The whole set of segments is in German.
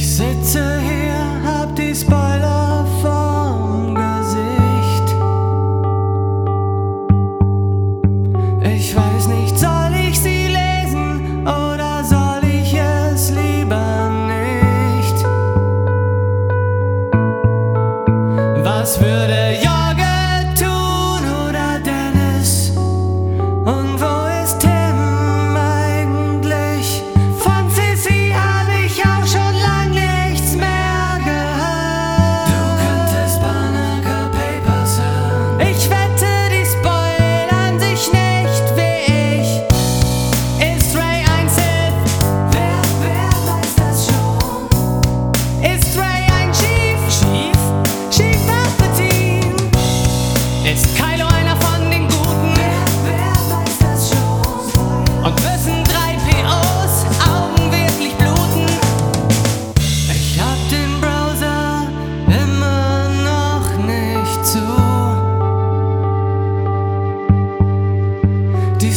Ich sitze hier, hab die Spoiler vom Gesicht. Ich weiß nicht, soll ich sie lesen oder soll ich es lieber nicht? Was würde ja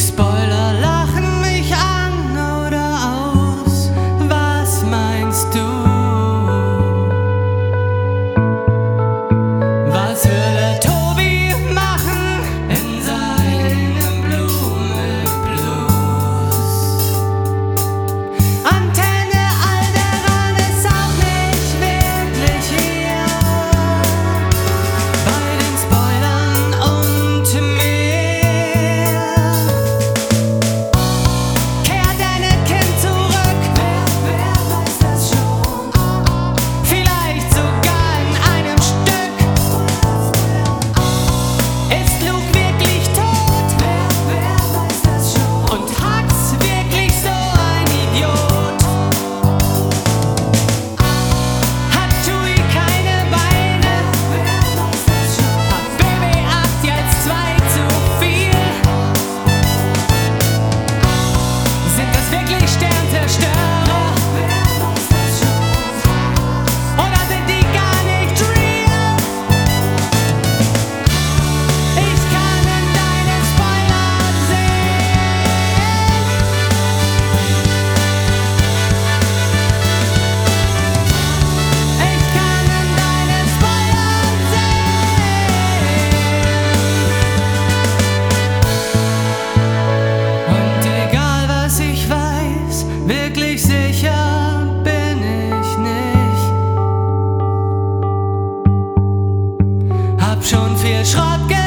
spot. schon viel Schrott gemacht.